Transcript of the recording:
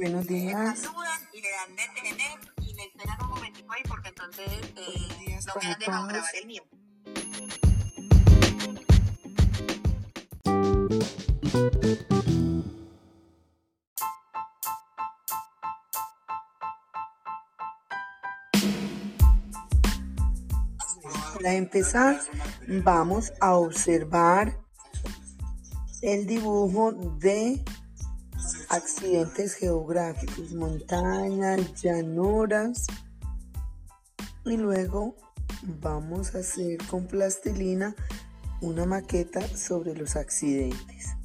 Buenos días. Saludan y le dan detener y le esperan un momentico ahí porque entonces eh, días no me han dejado grabar el mío. Para empezar, vamos a observar el dibujo de accidentes geográficos, montañas, llanuras. Y luego vamos a hacer con plastilina una maqueta sobre los accidentes.